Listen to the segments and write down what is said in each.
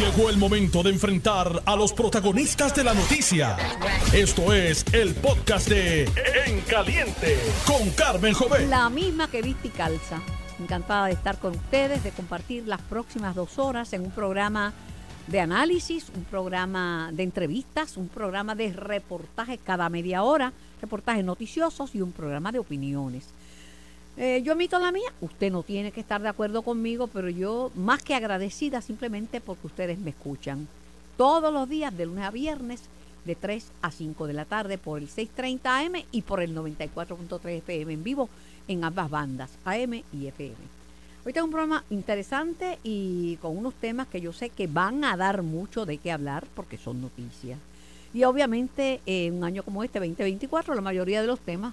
Llegó el momento de enfrentar a los protagonistas de la noticia. Esto es el podcast de En Caliente con Carmen Jovet. La misma que viste y calza. Encantada de estar con ustedes, de compartir las próximas dos horas en un programa de análisis, un programa de entrevistas, un programa de reportajes cada media hora, reportajes noticiosos y un programa de opiniones. Eh, yo emito la mía, usted no tiene que estar de acuerdo conmigo, pero yo más que agradecida simplemente porque ustedes me escuchan todos los días de lunes a viernes de 3 a 5 de la tarde por el 630 AM y por el 94.3 FM en vivo en ambas bandas, AM y FM. Hoy tengo un programa interesante y con unos temas que yo sé que van a dar mucho de qué hablar porque son noticias. Y obviamente en un año como este, 2024, la mayoría de los temas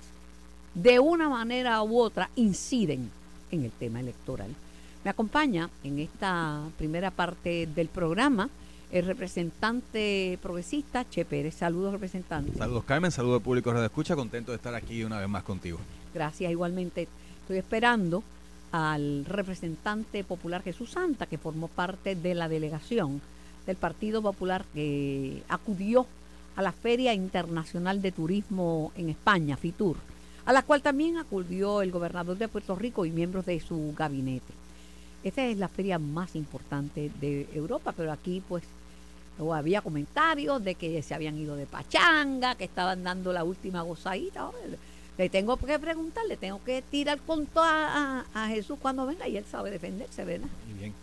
de una manera u otra inciden en el tema electoral. Me acompaña en esta primera parte del programa el representante progresista Che Pérez. Saludos, representante. Saludos, Carmen. Saludos, público de escucha. Contento de estar aquí una vez más contigo. Gracias, igualmente. Estoy esperando al representante popular Jesús Santa, que formó parte de la delegación del Partido Popular que acudió a la Feria Internacional de Turismo en España, FITUR a la cual también acudió el gobernador de Puerto Rico y miembros de su gabinete. Esta es la feria más importante de Europa, pero aquí pues había comentarios de que se habían ido de pachanga, que estaban dando la última gozadita. Le tengo que preguntar, le tengo que tirar con a, a, Jesús cuando venga y él sabe defenderse, ¿verdad? Muy bien.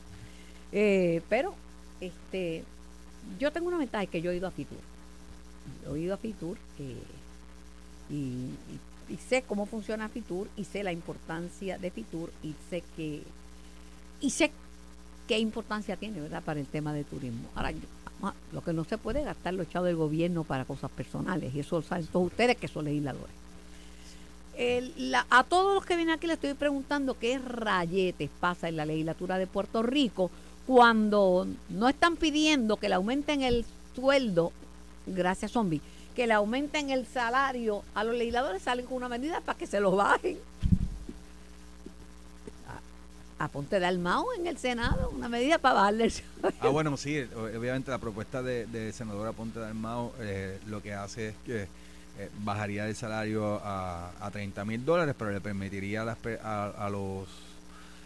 Eh, pero este, yo tengo una ventaja que yo he ido a Fitur. He ido a Fitur eh, y y sé cómo funciona Fitur y sé la importancia de Fitur y sé que y sé qué importancia tiene verdad para el tema de turismo. Ahora ah, lo que no se puede gastar lo echado del gobierno para cosas personales y eso lo saben todos ustedes que son legisladores. A todos los que vienen aquí les estoy preguntando qué rayetes pasa en la legislatura de Puerto Rico cuando no están pidiendo que le aumenten el sueldo gracias zombie que le aumenten el salario a los legisladores, salen con una medida para que se los bajen. A, Ponte de Almao en el Senado, una medida para bajarle el. Ah, bueno, sí, obviamente la propuesta de, de senadora Ponte de Almao eh, lo que hace es que eh, bajaría el salario a, a 30 mil dólares, pero le permitiría a los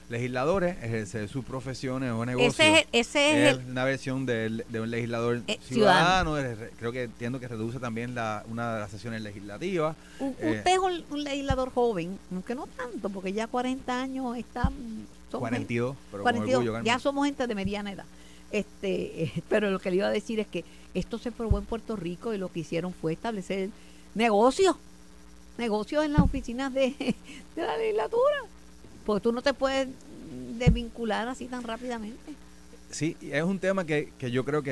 legisladores ejercer sus profesiones o negocios. Ese es, ese es, una versión de, un legislador eh, ciudadano. Creo que entiendo que reduce también la, una de las sesiones legislativas. usted es un, legislador joven, aunque no tanto, porque ya 40 años está... 42, pero 42, ya somos gente de mediana edad. Este, pero lo que le iba a decir es que esto se probó en Puerto Rico y lo que hicieron fue establecer negocios, negocios en las oficinas de, de la legislatura porque tú no te puedes desvincular así tan rápidamente. Sí, es un tema que, yo creo que,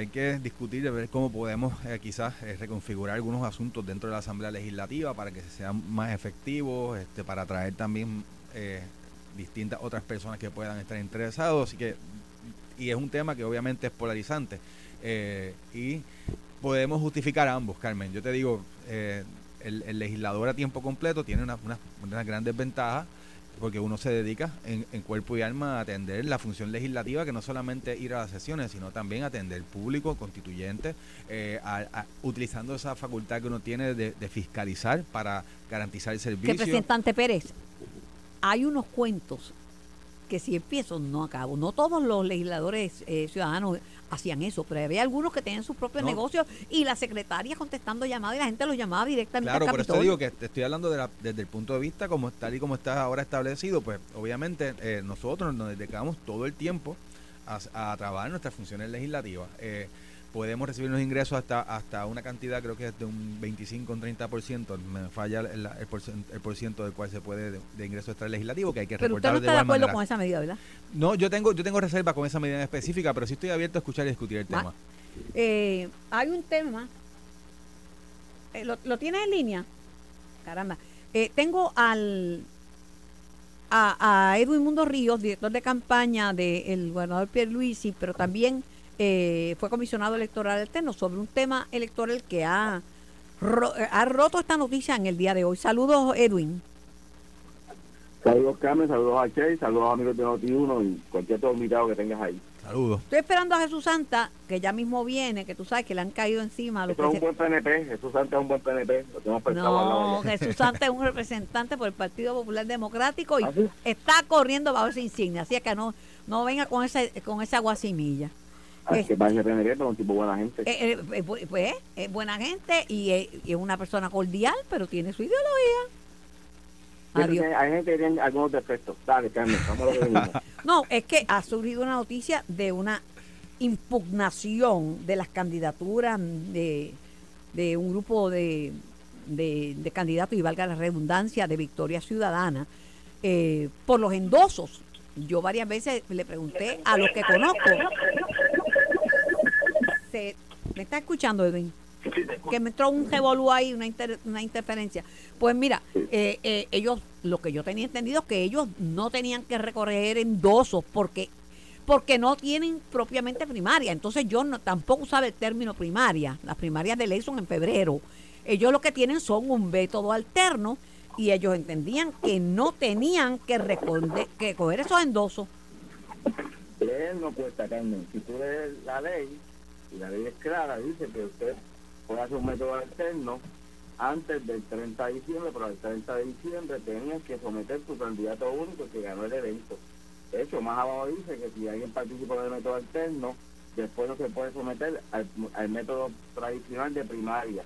hay que discutir de ver cómo podemos eh, quizás eh, reconfigurar algunos asuntos dentro de la Asamblea Legislativa para que sean más efectivos, este, para atraer también eh, distintas otras personas que puedan estar interesados. Así que, y es un tema que obviamente es polarizante. y podemos justificar ambos, Carmen. Yo te digo, el, legislador a tiempo completo tiene unas una, grandes ventajas porque uno se dedica en, cuerpo y alma a atender la función legislativa, que no solamente ir a las sesiones, sino también atender público, constituyente, eh, utilizando esa facultad que uno tiene de, fiscalizar para garantizar el servicio. Representante Pérez, hay unos cuentos que si empiezo no acabo. No todos los legisladores eh, ciudadanos hacían eso, pero había algunos que tenían sus propios negocios y la secretaria contestando llamadas y la gente los llamaba directamente claro, por eso digo que te estoy hablando desde el punto de vista como tal y como está ahora establecido, pues obviamente eh, nosotros nos dedicamos todo el tiempo a, a trabajar nuestras funciones legislativas. Eh, podemos recibir unos ingresos hasta hasta una cantidad, creo que es de un 25 o un 30%, me falla el, el, por, ciento del cual se puede de, ingreso extra legislativo, que hay que pero usted no está de, acuerdo con esa medida, ¿verdad? No, yo tengo yo tengo reserva con esa medida específica, pero sí estoy abierto a escuchar y discutir el tema. Eh, hay un tema, eh, ¿lo, ¿lo, tienes en línea? Caramba. Eh, tengo al a, a, Edwin Mundo Ríos, director de campaña del gobernador Pierre Luisi, pero también eh, fue comisionado electoral alterno sobre un tema electoral que ha, ha roto esta noticia en el día de hoy. Saludos, Edwin. Saludos, Carmen, saludos a Che, saludos amigos de Noti1 y cualquier otro invitado que tengas ahí. Saludos. Estoy esperando a Jesús Santa, que ya mismo viene, que tú sabes que le han caído encima. a los es un buen PNP, Jesús Sánchez es un buen PNP, lo No. Jesús Santa es un representante por el Partido Popular Democrático y ¿Ah, está corriendo bajo esa insignia, así que no, no venga con ese, con esa guasimilla. Es- que pero es un tipo buena gente. Eh, eh, eh, pues pues, es buena gente y es, y es una persona cordial, pero tiene su ideología. Adiós. Hay gente que tiene algunos defectos. Dale, Carmen, a. No, es que ha surgido una noticia de una impugnación de las candidaturas de, de un grupo de, de, de candidatos, y valga la redundancia, de Victoria Ciudadana, eh, por los endosos. Yo varias veces le pregunté a los que conozco. Se- ¿Me está escuchando, Edwin? que me entró un revolú ahí, una, inter- una interferencia. Pues mira, eh, eh, ellos, lo que yo tenía entendido es que ellos no tenían que recorrer endosos porque porque no tienen propiamente primaria. Entonces yo no, tampoco usaba el término primaria. Las primarias de ley son en febrero. Ellos lo que tienen son un método alterno y ellos entendían que no tenían que, responder, que coger esos endosos. Leer no cuesta, Carmen. Si tú lees la ley, la ley es clara, dice que usted puede hacer un método alterno antes del 30 de diciembre, pero el 30 de diciembre tenías que someter tu candidato único que ganó el evento. De hecho, más abajo dice que si alguien participa en el método alterno, después no se puede someter al, al método tradicional de primaria.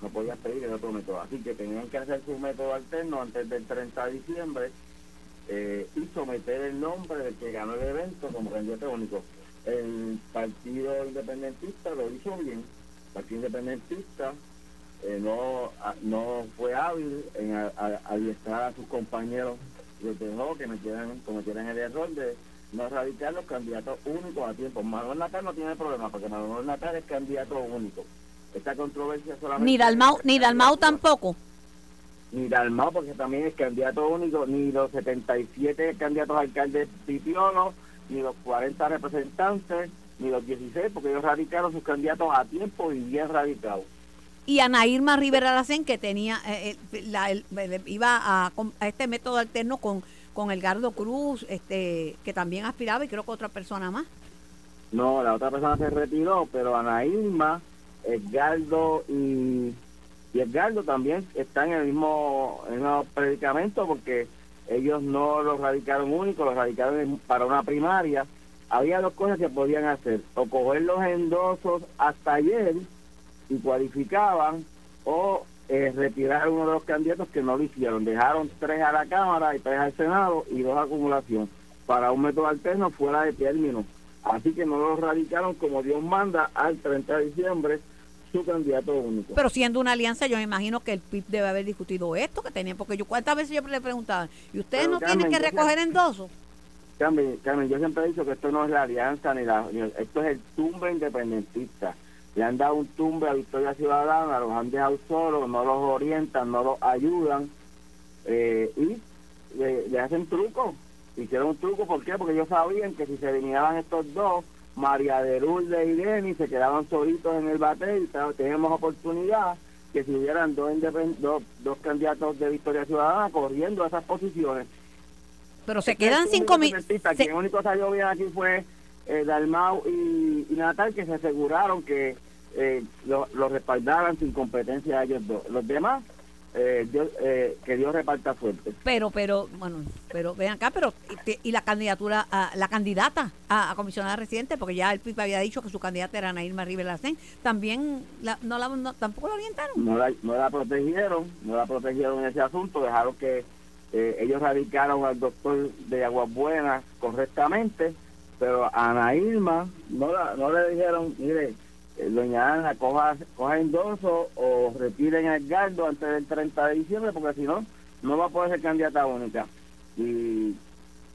No podías pedir el otro método. Así que tenían que hacer su método alterno antes del 30 de diciembre eh, y someter el nombre del que ganó el evento como candidato único. El Partido Independentista lo hizo bien. El Partido Independentista eh, no, a- no fue hábil en a- adiestrar a sus compañeros de dejó que metieran, cometieran el error de no radicar los candidatos únicos a tiempo. Manuel Natal no tiene problema porque Manuel Natal es candidato único. Esta controversia solamente... Ni Dalmau, ni Dalmau tampoco. Ni Dalmau, porque también es candidato único, ni los 77 candidatos a alcaldes Pipiono, ni los 40 representantes, ni los 16, porque ellos radicaron sus candidatos a tiempo y bien radicados. y Ana Irma Rivera Lacén que tenía eh, eh, la- el- iba a, este método alterno con con Elgardo Cruz este que también aspiraba y creo que otra persona más No, la otra persona se retiró, pero Ana Irma, Edgardo y, y Edgardo también están en el mismo, en el mismo predicamento porque ellos no los radicaron únicos, los radicaron para una primaria. Había dos cosas que podían hacer, o coger los endosos hasta ayer y cualificaban, o eh, retirar uno de los candidatos que no lo hicieron. Dejaron tres a la Cámara y tres al Senado y dos a acumulación para un método alterno fuera de término. Así que no lo radicaron como Dios manda al 30 de diciembre su candidato único. pero siendo una alianza yo me imagino que el PIB debe haber discutido esto que tenía porque yo cuántas veces yo le preguntaba y ustedes Pero, no tienen que recoger endosos Carmen, Carmen, yo siempre he dicho que esto no es la alianza ni la ni esto es el tumbe independentista. Le han dado un tumbe a Victoria Ciudadana, los han dejado solos, no los orientan, no los ayudan eh, y le, le hacen truco. Hicieron un truco, ¿por qué? Porque ellos sabían que si se eliminaban estos dos, María de Lourdes y Denny se quedaban solitos en el bate y teníamos oportunidad que si hubieran dos, dos, dos candidatos de Victoria Ciudadana corriendo a esas posiciones pero se es que quedan sin un comi independentista, se- Quien único salió bien aquí fue eh, Dalmau y, y Natal, que se aseguraron que eh, lo, lo respaldaran sin competencia a ellos dos. Los demás, eh, Dios, eh, que Dios reparta fuerte. pero pero bueno pero ven acá pero y, y la candidatura a, la candidata a, a comisionada residente porque ya el PIB había dicho que su candidata era Ana Irma Rivera Lacén también la, no la no- tampoco la orientaron No la, no la protegieron, no la protegieron en ese asunto, dejaron que eh, ellos radicaron al doctor de Aguas Buenas correctamente, pero a Ana Irma no, la, no le dijeron, mire, doña Ana, coja, coja endoso o retiren el gardo antes del 30 de diciembre, porque si no, no va a poder ser candidata única. Y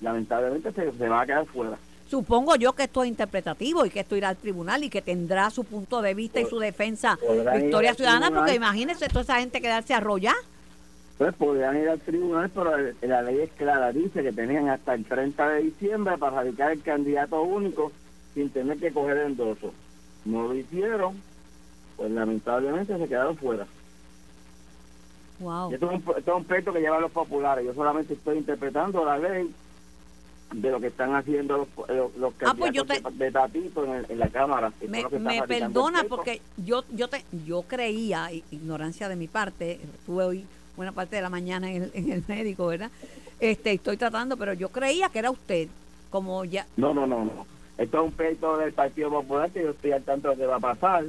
lamentablemente se, se va a quedar fuera. Supongo yo que esto es interpretativo y que esto irá al tribunal y que tendrá su punto de vista y su defensa Victoria Ciudadana, tribunal. porque imagínense toda esa gente quedarse arrollada. Pues podrían ir al tribunal, pero el- la ley es clara, dice que tenían hasta el 30 de diciembre para radicar el candidato único sin tener que coger endoso. No lo hicieron, pues lamentablemente se quedaron fuera. Wow. Esto es un, esto es un pleito que llevan los populares, yo solamente estoy interpretando la ley de lo que están haciendo los, los, los Ah, pues yo de Tatito en, el- en la Cámara. Me, me perdona porque yo yo te, yo creía, ignorancia de mi parte, estuve hoy buena parte de la mañana en el, en el médico, ¿verdad? Este, estoy tratando, pero yo creía que era usted, como ya, No, no, no, no. Esto es un pleito del Partido Popular que yo estoy al tanto de lo que va a pasar,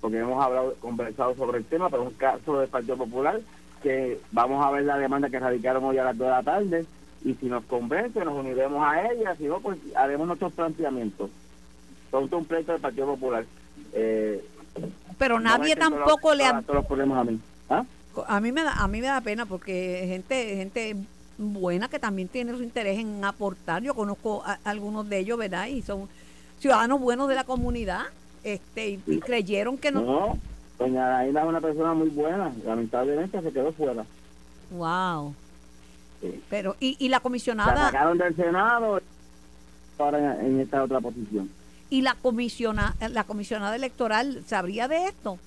porque hemos hablado, conversado sobre el tema, pero es un caso del Partido Popular que vamos a ver la demanda que radicaron hoy a las 2 de la tarde y si nos convence nos uniremos a ella, si no, pues haremos nuestros planteamientos. Son un pleito del Partido Popular. Eh, pero nadie todos tampoco le ha, todos los problemas a mí. ¿Ah? a mí me da, a mí me da pena porque gente, gente buena que también tiene su interés en aportar, yo conozco a, algunos de ellos, ¿verdad? Y son ciudadanos buenos de la comunidad, este, y, y creyeron que no, No, doña Daina es una persona muy buena, lamentablemente se quedó fuera. wow. Sí. Pero, y, y la La comisionada, sacaron del Senado ahora en, en esta otra posición. y la comisiona, la comisionada electoral sabría de esto.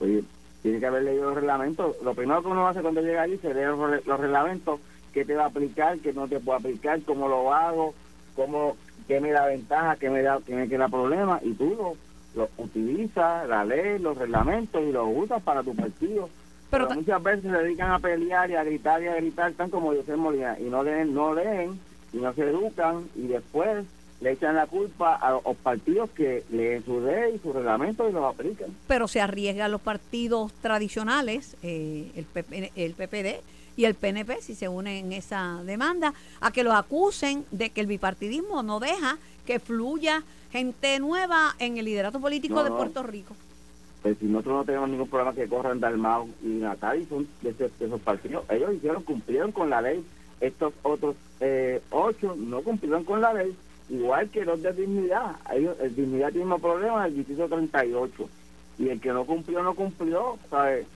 Oye, tiene que haber leído los reglamentos. Lo primero que uno hace cuando llega allí se lee los, re- los reglamentos, qué te va a aplicar, qué no te puede aplicar, cómo lo hago, cómo, qué me da ventaja, qué me da, qué me queda problema, y tú lo, lo utilizas, la ley, los reglamentos y los usas para tu partido. Pero muchas veces se dedican a pelear y a gritar y a gritar, tan como José Molina, y no leen, no leen, y no se educan, y después le echan la culpa a los partidos que leen su ley y su reglamento y los aplican. pero se arriesgan los partidos tradicionales, eh, el, PP el PPD y el PNP, si se unen en esa demanda, a que los acusen de que el bipartidismo no deja que fluya gente nueva en el liderato político No, de. Puerto Rico. Pues si nosotros no tenemos ningún problema que corran Dalmau y Natal y son de esos partidos, ellos hicieron, cumplieron con la ley. Estos otros eh, ocho no cumplieron con la ley, igual que los de dignidad. El dignidad tiene un problema del distrito 38. Y el que no cumplió, no cumplió, ¿sabes?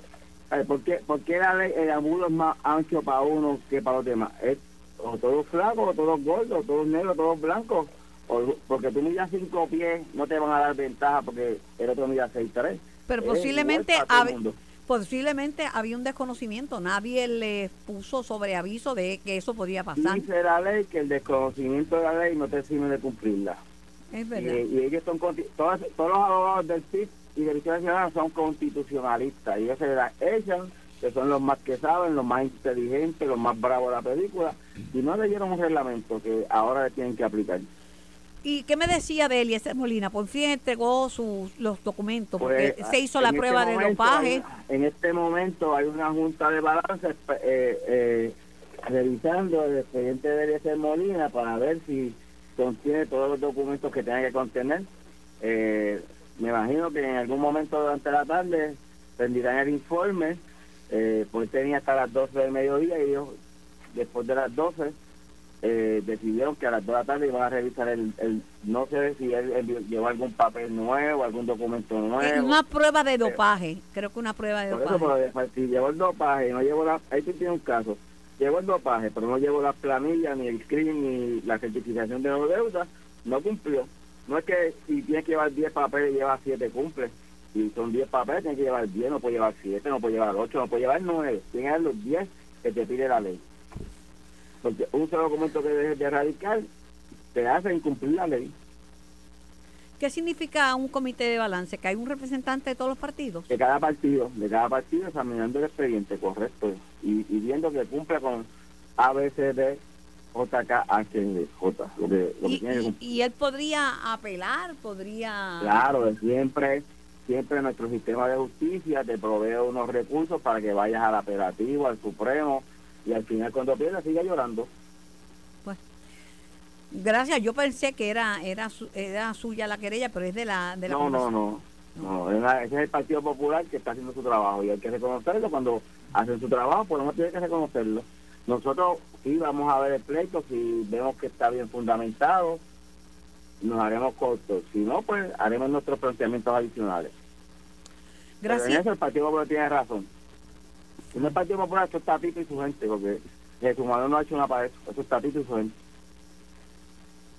¿Sabes? ¿Por, qué, ¿Por qué la ley, el abuso es más ancho para uno que para los demás? Es o todos flacos, o todos gordos, o todos negros, o todos blancos. O, porque tú midas cinco pies, no te van a dar ventaja porque el otro mide seis tres. Pero Es posiblemente, el hab-. Posiblemente había un desconocimiento, nadie le puso sobre aviso de que eso podía pasar. Dice la ley que el desconocimiento de la ley no te sirve de cumplirla. Es verdad. y ellos son, todos, todos los abogados del PIB y de Ciudadana son constitucionalistas. Y ellos se las echan, que son los más que saben, los más inteligentes, los más bravos de la película. Y no leyeron un reglamento que ahora le tienen que aplicar. ¿Y qué me decía de Eliezer Molina? Por fin entregó sus, los documentos, porque Pues, se hizo la en prueba este de momento dopaje. hay- en este momento hay una junta de balance eh, eh, revisando el expediente de Eliezer Molina para ver si contiene todos los documentos que tenga que contener. Eh, me imagino que en algún momento durante la tarde rendirán el informe, eh, pues tenía hasta las 12 del mediodía y ellos, después de las 12, eh, decidieron que a las 2 de la tarde iban a revisar el, el no sé si él, él llevó algún papel nuevo, algún documento Es nuevo. una prueba de dopaje, creo que una prueba de Por eso, dopaje. pero, pues, si llevó el dopaje no llevó la... Ahí sí tiene un caso. Llevó el dopaje, pero no llevó las planillas, ni el screen, ni la certificación de no deuda, no cumplió. No es que si tiene que llevar 10 papeles y lleva 7, cumple. Si son 10 papeles, tiene que llevar 10, no puede llevar 7, no puede llevar 8, no puede llevar 9. Tiene que llevar los 10 que te pide la ley. Porque un solo documento que dejes de erradicar te hace incumplir la ley. ¿Qué significa un comité de balance? ¿Que hay un representante de todos los partidos? de cada partido, de cada partido examinando el expediente, correcto, y, y viendo que cumple con A, B, C, D, J, K, H, D, J, lo que, lo que Y, tiene y- él podría apelar, podría... Claro, siempre, siempre nuestro sistema de justicia te provee unos recursos para que vayas al apelativo, al Supremo, y al final cuando pierdas siga llorando. Pues, gracias, yo pensé que era era era suya la querella, pero es de la... De la No, no, no. ese es el Partido Popular que está haciendo su trabajo y hay que reconocerlo cuando hacen su trabajo, pues no tiene que reconocerlo. Nosotros sí vamos a ver el pleito, si vemos que está bien fundamentado, nos haremos cortos. Si no, pues haremos nuestros planteamientos adicionales. Pero en Gracias. eso el Partido Popular tiene razón. No el Partido Popular, esto es Tatito y su gente, porque Jesús Manuel no ha hecho nada para eso. Eso es Tatito y su gente.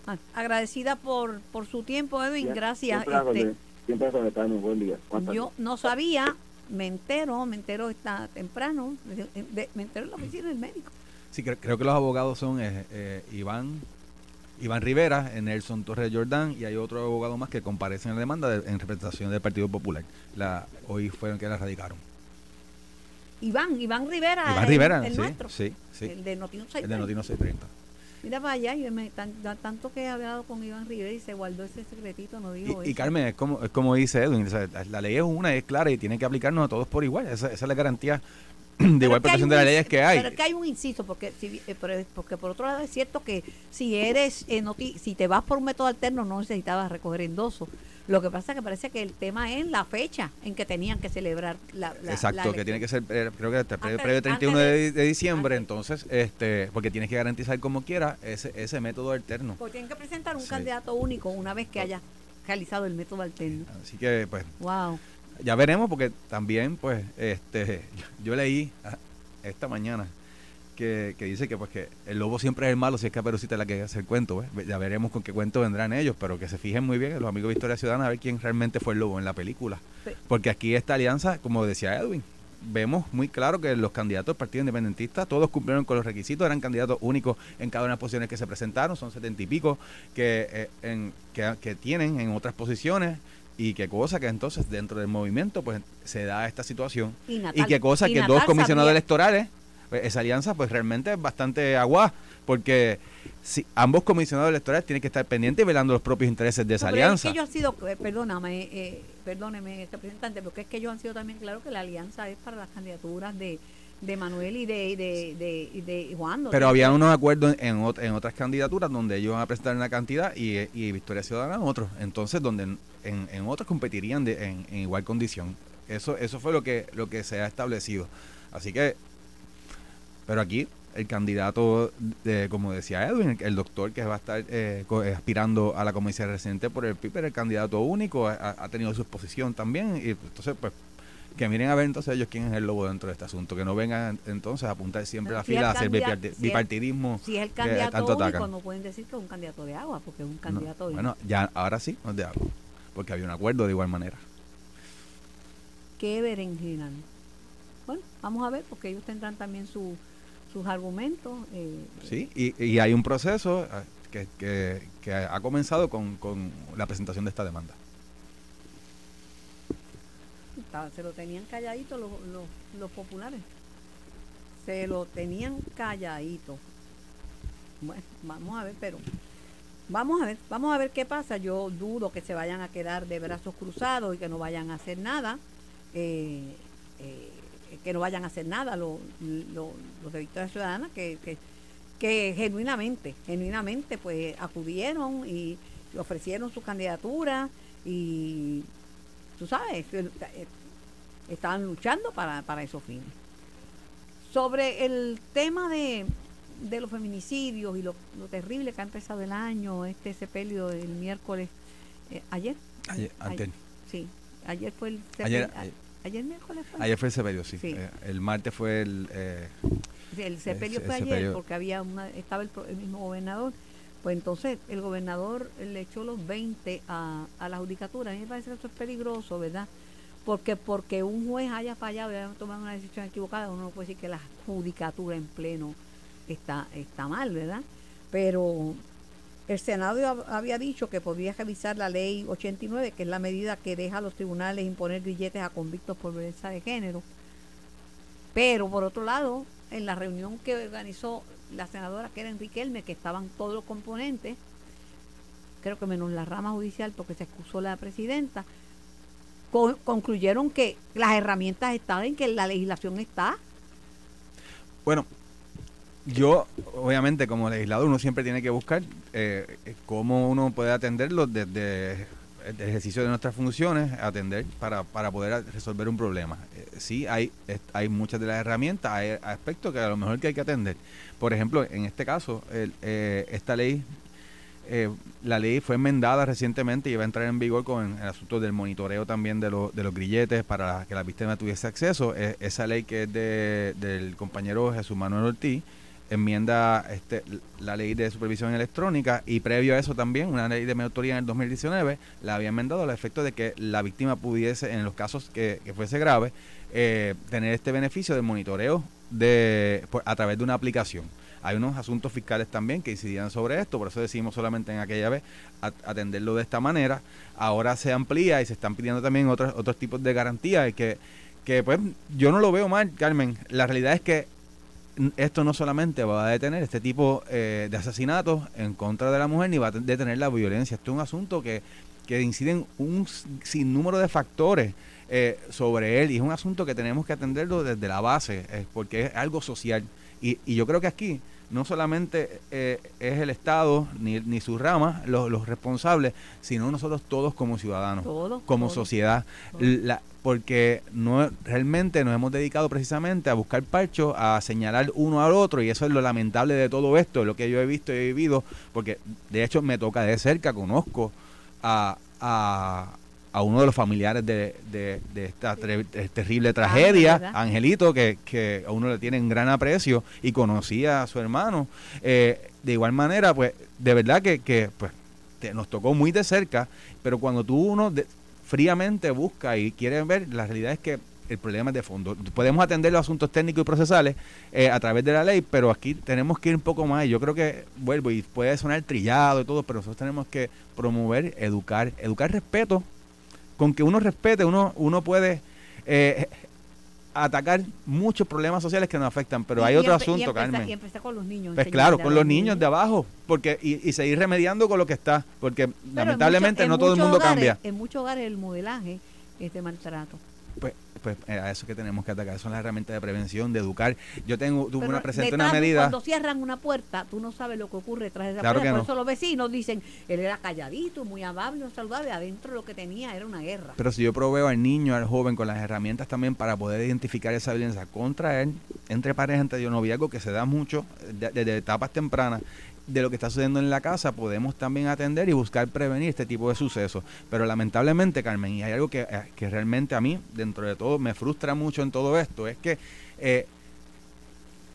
Ah, agradecida por, por su tiempo, Edwin, Siempre- gracias. Siempre, Este, siempre. Buen día. Yo no sabía, me entero, me entero esta temprano, de- de- me entero en la oficina del médico. Sí, creo, creo que los abogados son eh, eh, Iván Iván Rivera, Nelson Torres Jordán y hay otro abogado más que comparecen en la demanda de- en representación del Partido Popular. La, hoy fueron que la radicaron. Iván, Iván Rivera. Iván el- Rivera, el sí, nuestro. sí, sí. El de Notino El de Notino 630. Mira para allá, y me, tan- tanto que he hablado con Iván Rivera y se guardó ese secretito, no dijo Y, y eso. Carmen, es como, es como dice Edwin, o sea, la, ley es una, es clara y tiene que aplicarnos a todos por igual. Esa, esa es la garantía de Pero igual protección de las leyes que hay. Pero es que hay un inciso, porque, si, eh, porque por otro lado es cierto que si eres, eh, noti- si te vas por un método alterno no necesitabas recoger endoso. Lo que pasa es que parece que el tema es la fecha en que tenían que celebrar la, la Exacto, la que tiene que ser, eh, creo que hasta el Antes- previo 31 antes de, de- diciembre, entonces, este porque tienes que garantizar como quiera ese, ese método alterno. Porque tienen que presentar un Sí. candidato único una vez que haya realizado el método alterno. Así que, pues, Wow. ya veremos porque también, pues, este yo leí esta mañana que, que dice que pues que el lobo siempre es el malo si es Caperucita la que hace el cuento, ¿ves? Ya veremos con qué cuento vendrán ellos, pero que se fijen muy bien los amigos de Historia Ciudadana a ver quién realmente fue el lobo en la película. Sí. Porque aquí esta alianza, como decía Edwin, vemos muy claro que los candidatos del Partido Independentista todos cumplieron con los requisitos, eran candidatos únicos en cada una de las posiciones que se presentaron, son setenta y pico que, eh, en, que, que tienen en otras posiciones y qué cosa que entonces dentro del movimiento pues se da esta situación Y, y Natal- qué cosa y que Natal dos comisionados sabía- electorales, pues, esa alianza pues realmente es bastante agua, porque si ambos comisionados electorales tienen que estar pendientes y velando los propios intereses de esa No, alianza. Es que ellos han sido, eh, perdóname, eh, perdóneme, representante, porque es que ellos han sido también claro que la alianza es para las candidaturas de, de Manuel y de, y de, de, y Juan. Pero había unos acuerdos en, en otras candidaturas donde ellos van a presentar una cantidad y, y Victoria Ciudadana en otros. Entonces, donde en, en, en otros competirían de, en, en igual condición. Eso eso fue lo que lo que se ha establecido. Así que, pero aquí el candidato, de, como decía Edwin, el, doctor que va a estar eh, eh, aspirando a la comisión residente por el PIB, era el candidato único, ha, ha tenido su exposición también. Y entonces, pues, que miren a ver entonces ellos quién es el lobo dentro de este asunto, que no vengan entonces a apuntar siempre a la Si fila a hacer si bipartidismo. Si es el que candidato tanto único, atacan. no pueden decir que es un candidato de agua, porque es un No, candidato de bueno, ya ahora sí nos de agua, porque había un acuerdo de igual manera. qué berenjena. Bueno, vamos a ver, porque ellos tendrán también su, sus argumentos. eh, Sí, y, y hay un proceso eh, que, que, que ha comenzado con, con la presentación de esta demanda. se lo tenían calladito los, los, los populares. Se lo tenían calladito. Bueno, vamos a ver, pero vamos a ver, vamos a ver qué pasa. Yo dudo que se vayan a quedar de brazos cruzados y que no vayan a hacer nada. eh, eh, que no vayan a hacer nada los, los, los de Victoria Ciudadana, que, que, que genuinamente, genuinamente pues acudieron y ofrecieron su candidatura y tú sabes, eh, eh, estaban luchando para, para esos fines. Sobre el tema de, de los feminicidios y lo, lo terrible que ha empezado el año, este sepelio del miércoles, eh, ayer, Ayer, antes- sí, ayer fue el Ayer- ayer miércoles fue. ayer fue el sepelio, sí. Sí. Eh, el martes fue el... eh, el sepelio el fue ayer sepelio. porque había una, estaba el mismo gobernador. Pues entonces el gobernador le echó los 20 a, a la judicatura. A mí me parece que eso es peligroso, ¿verdad? Porque porque un juez haya fallado y haya tomado una decisión equivocada, uno no puede decir que la judicatura en pleno está, está mal, ¿verdad? Pero el Senado hab- había dicho que podía revisar la ley 89, que es la medida que deja a los tribunales imponer grilletes a convictos por violencia de género. Pero por otro lado, en la reunión que organizó la senadora que era Enrique Elme, que estaban todos los componentes, creo que menos la rama judicial porque se excusó la presidenta, con- concluyeron que las herramientas estaban, que la legislación está. Bueno, yo, obviamente, como legislador, uno siempre tiene que buscar eh, eh, cómo uno puede atenderlo desde el ejercicio de nuestras funciones, atender para, para poder resolver un problema. Eh, sí, hay, hay muchas de las herramientas, hay aspectos que a lo mejor que hay que atender. Por ejemplo, en este caso, eh, esta ley, eh, la ley fue enmendada recientemente y va a entrar en vigor con el asunto del monitoreo también de, los de los grilletes para que la víctima tuviese acceso. Eh, esa ley que es de, del compañero Jesús Manuel Ortiz enmienda este, la ley de supervisión electrónica y previo a eso también una ley de mi autoría en el 2019 la había enmendado al efecto de que la víctima pudiese, en los casos que, que fuese grave, eh, tener este beneficio de monitoreo de, por- a través de una aplicación. hay unos asuntos fiscales también que incidían sobre esto, por eso decidimos solamente en aquella vez atenderlo de esta manera. Ahora se amplía y se están pidiendo también otros, otros tipos de garantías que, que pues yo no lo veo mal, Carmen. La realidad es que esto no solamente va a detener este tipo eh, de asesinatos en contra de la mujer, ni va a detener la violencia. Esto es un asunto que, que incide un sinnúmero de factores eh, sobre él y es un asunto que tenemos que atenderlo desde la base, eh, porque es algo social. Y, y, yo creo que aquí no solamente es el Estado ni, ni sus ramas los, los, responsables, sino nosotros todos como ciudadanos, como sociedad. La, porque no realmente nos hemos dedicado precisamente a buscar parchos, a señalar uno al otro, y eso es lo lamentable de todo esto, lo que yo he visto y he vivido, porque de hecho me toca de cerca, conozco a, a, uno de los familiares de, de, esta terrible ah, tragedia, Angelito, que, que, a uno le tiene un gran aprecio y conocía a su hermano. Eh, de igual manera, pues, de verdad que, que pues, nos tocó muy de cerca, pero cuando tú uno fríamente busca y quiere ver, la realidad es que el problema es de fondo. Podemos atender los asuntos técnicos y procesales eh, a través de la ley, pero aquí tenemos que ir un poco más. Yo creo que, vuelvo, y puede sonar trillado y todo, pero nosotros tenemos que promover, educar, educar respeto. Con que uno respete, uno, uno puede eh, atacar muchos problemas sociales que nos afectan, pero hay otro asunto, Carmen. Y empezar con los niños. Pues claro, con los niños, de abajo, porque y, y, seguir remediando con lo que está, porque lamentablemente no todo el mundo cambia. En muchos hogares el modelaje es de maltrato. Pues pues eh, a eso que tenemos que atacar. Son las herramientas de prevención, de educar. Yo tengo tuve una presente una medida. Cuando cierran una puerta, tú no sabes lo que ocurre detrás de esa puerta. Por eso los vecinos dicen, él era calladito, muy amable, saludable. Adentro lo que tenía era una guerra. Pero si yo proveo al niño, al joven, con las herramientas también para poder identificar esa violencia contra él, entre parejas, entre noviazgo, que se da mucho desde etapas tempranas, de lo que está sucediendo en la casa, podemos también atender y buscar prevenir este tipo de sucesos. Pero lamentablemente, Carmen, y hay algo que, eh, que realmente a mí, dentro de todo, me frustra mucho en todo esto, es que eh,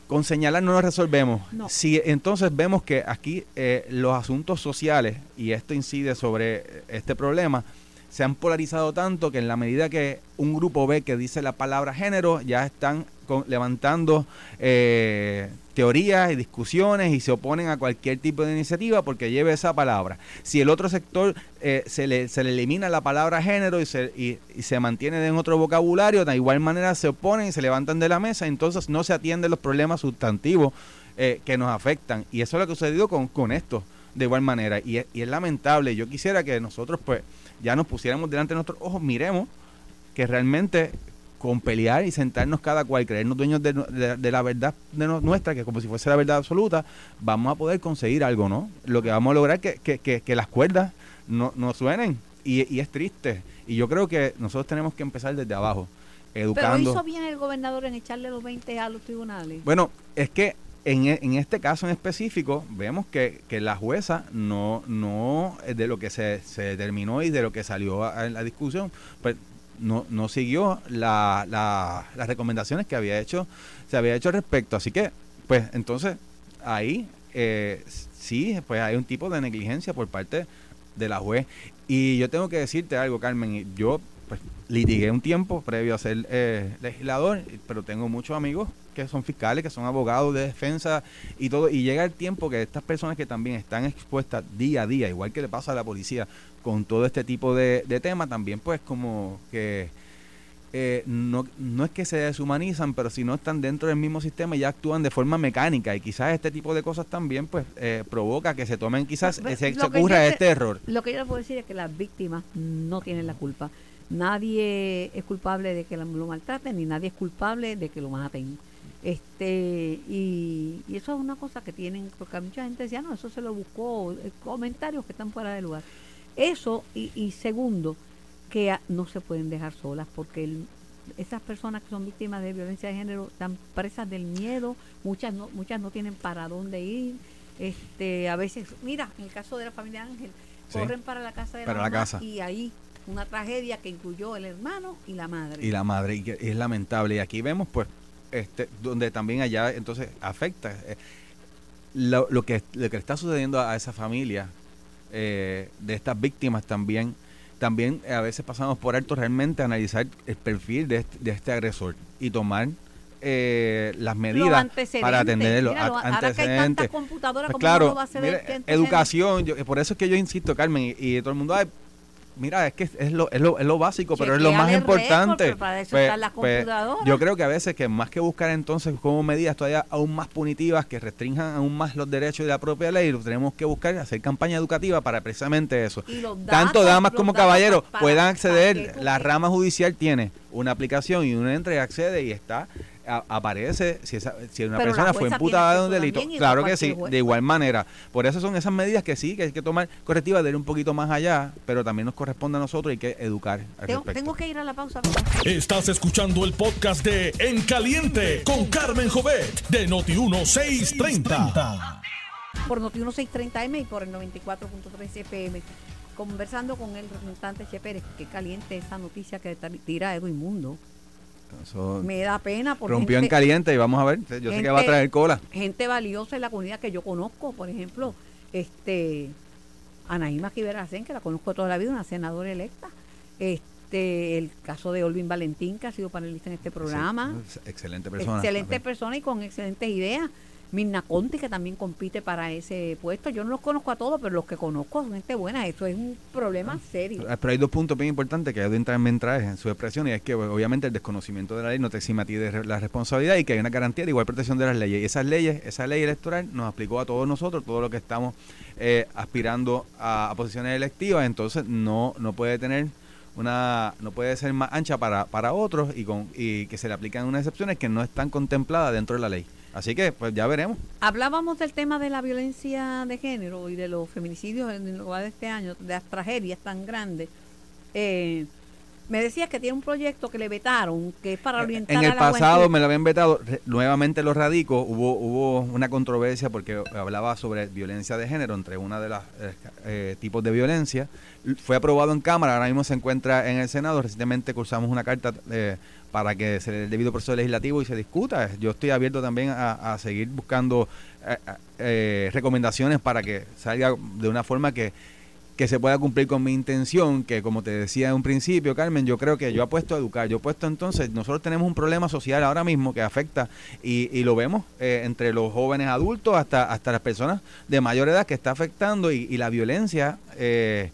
con señalar no lo resolvemos. Si entonces vemos que aquí eh, los asuntos sociales, y esto incide sobre este problema, se han polarizado tanto que en la medida que un grupo ve que dice la palabra género, ya están levantando eh, teorías y discusiones y se oponen a cualquier tipo de iniciativa porque lleve esa palabra. Si el otro sector eh, se, le, se le elimina la palabra género y se, y, se mantiene en otro vocabulario, de igual manera se oponen y se levantan de la mesa, entonces no se atienden los problemas sustantivos eh, que nos afectan. Y eso es lo que ha sucedido con, con esto, de igual manera. Y, y es lamentable. Yo quisiera que nosotros pues ya nos pusiéramos delante de nuestros ojos, miremos que realmente con pelear y sentarnos cada cual, creernos dueños de, la verdad de nuestra, que como si fuese la verdad absoluta, vamos a poder conseguir algo, ¿no? Lo que vamos a lograr es que, que, que, las cuerdas no, no suenen y, y, es triste. Y yo creo que nosotros tenemos que empezar desde abajo, educando. Pero hizo bien el gobernador en echarle los 20 a los tribunales. Bueno, es que en, en, este caso en específico, vemos que, que, la jueza no, no, de lo que se, se determinó y de lo que salió en la discusión, pues no, no siguió la, la, las recomendaciones que había hecho, se había hecho al respecto. Así que, pues entonces, ahí eh, sí, pues hay un tipo de negligencia por parte de la juez. Y yo tengo que decirte algo, Carmen, yo pues litigué un tiempo previo a ser eh, legislador, pero tengo muchos amigos que son fiscales, que son abogados de defensa y todo, y llega el tiempo que estas personas que también están expuestas día a día, igual que le pasa a la policía con todo este tipo de, de temas, también pues como que eh, no, no es que se deshumanizan, pero si no están dentro del mismo sistema ya actúan de forma mecánica y quizás este tipo de cosas también pues eh, provoca que se tomen quizás, se, se ocurra este error. Lo que yo le puedo decir es que las víctimas no tienen la culpa. Nadie es culpable de que lo maltraten ni nadie es culpable de que lo maten. Este, y, eso es una cosa que tienen, porque mucha gente decía, no, eso se lo buscó, eh, comentarios que están fuera de lugar. Eso, y, segundo, que no se pueden dejar solas, porque esas personas que son víctimas de violencia de género están presas del miedo, muchas no, muchas no tienen para dónde ir, este, a veces, mira, en el caso de la familia Ángel, corren para la casa de la, casa. y ahí una tragedia que incluyó el hermano y la madre. Y la madre, y que es lamentable. Y aquí vemos, pues, este, donde también allá entonces afecta eh, lo, que, lo que está sucediendo a, esa familia eh, de estas víctimas también. También a veces pasamos por alto realmente analizar el perfil de este, de este agresor y tomar eh, las medidas para atender los antecedentes. computadoras, pues claro, va a educación, yo, por eso es que yo insisto, Carmen, y, todo el mundo, mira, es que es lo, es lo, es lo básico, pero es lo más importante. Pues, pues, yo creo que a veces que más que buscar entonces como medidas todavía aún más punitivas que restrinjan aún más los derechos de la propia ley, tenemos que buscar hacer campaña educativa para precisamente eso. Tanto damas como caballeros puedan acceder, la rama judicial tiene una aplicación y uno entra y accede y está aparece si, esa, si una persona fue imputada de un delito. Claro que sí, de igual manera. Por eso son esas medidas que sí, que hay que tomar correctivas de ir un poquito más allá, pero también nos corresponde a nosotros y hay que educar. tengo, que ir a la pausa. Estás escuchando el podcast de En Caliente con Carmen Jovet de Noti1630. Por Noti1630M y por el 94.3 FM conversando con el representante Che Pérez, que caliente esa noticia que tira Edwin Mundo me da pena porque rompió en caliente y vamos a ver. Yo sé que va a traer cola. gente valiosa en la comunidad que yo conozco por ejemplo este Anaíma Quiberacén que la conozco toda la vida una senadora electa. Este el caso de Olvin Valentín que ha sido panelista en este programa. excelente persona. Excelente persona y con excelentes ideas Mirna Conti, que también compite para ese puesto. Yo no los conozco a todos, pero los que conozco son gente buena. Eso es un problema ah, serio. Pero hay dos puntos bien importantes que Edwin también trae en su expresión, y es que obviamente el desconocimiento de la ley no te exima a ti de la responsabilidad y que hay una garantía de igual protección de las leyes. Y esas leyes, esa ley electoral nos aplicó a todos nosotros, todos los que estamos eh, aspirando a, posiciones electivas, entonces no, no puede tener una no puede ser más ancha para, para otros y, con, y que se le aplican unas excepciones que no están contempladas dentro de la ley. Así que, pues ya veremos. Hablábamos del tema de la violencia de género y de los feminicidios en el lugar de este año, de las tragedias tan grandes. Eh, me decías que tiene un proyecto que le vetaron, que es para orientar En el pasado me lo habían vetado, nuevamente lo radico, hubo hubo una controversia porque hablaba sobre violencia de género entre una de los eh, eh, tipos de violencia. Fue aprobado en Cámara, ahora mismo se encuentra en el Senado. Recientemente cursamos una carta eh, para que se dé el debido proceso legislativo y se discuta. Yo estoy abierto también a, seguir buscando recomendaciones para que salga de una forma que que se pueda cumplir con mi intención, que como te decía en un principio, Carmen, yo creo que yo apuesto a educar, yo apuesto entonces, nosotros tenemos un problema social ahora mismo que afecta y, lo vemos eh, entre los jóvenes adultos hasta, hasta las personas de mayor edad que está afectando y, la violencia eh,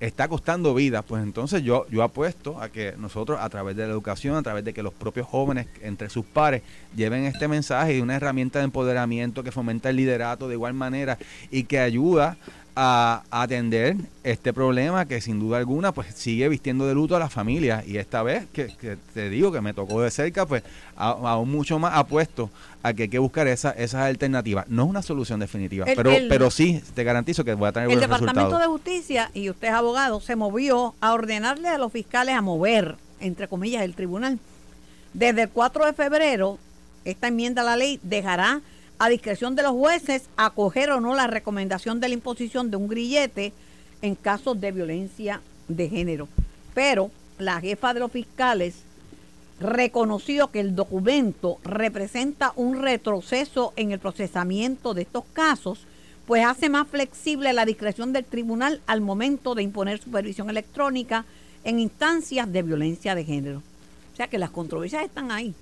está costando vidas, pues entonces yo, yo apuesto a que nosotros a través de la educación, a través de que los propios jóvenes entre sus pares lleven este mensaje y una herramienta de empoderamiento que fomenta el liderato de igual manera y que ayuda a, atender este problema que sin duda alguna pues sigue vistiendo de luto a la familia y esta vez que, te digo que me tocó de cerca pues aún mucho más apuesto a que hay que buscar esa, esas alternativas. No es una solución definitiva, pero, pero sí te garantizo que voy a tener El Departamento de Justicia y usted es abogado se movió a ordenarle a los fiscales a mover, entre comillas, el tribunal. Desde el 4 de febrero, esta enmienda a la ley dejará a discreción de los jueces acoger o no la recomendación de la imposición de un grillete en casos de violencia de género. Pero la jefa de los fiscales reconoció que el documento representa un retroceso en el procesamiento de estos casos, pues hace más flexible la discreción del tribunal al momento de imponer supervisión electrónica en instancias de violencia de género. O sea que las controversias están ahí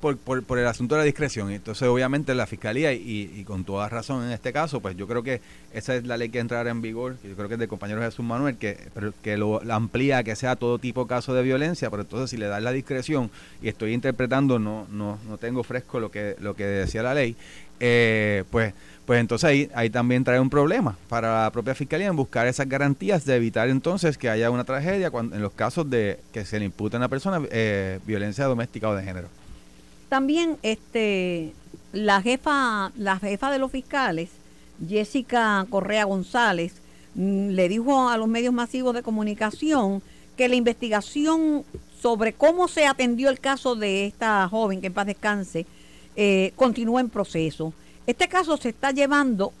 por, por, por, el asunto de la discreción. Entonces, obviamente, la fiscalía, y, y, con toda razón en este caso, pues yo creo que esa es la ley que entrará en vigor, yo creo que es del compañero Jesús Manuel, que, que lo, amplía que sea todo tipo de caso de violencia, pero entonces si le das la discreción, y estoy interpretando, no, no, no tengo fresco lo que, lo que decía la ley, eh, pues pues entonces ahí, también trae un problema para la propia fiscalía en buscar esas garantías de evitar entonces que haya una tragedia en los casos de que se le impute a una persona eh, violencia doméstica o de género. También este la jefa, la jefa de los fiscales, Jessica Correa González, mm, le dijo a los medios masivos de comunicación que la investigación sobre cómo se atendió el caso de esta joven que en paz descanse eh, continúa en proceso. Este caso se está llevando,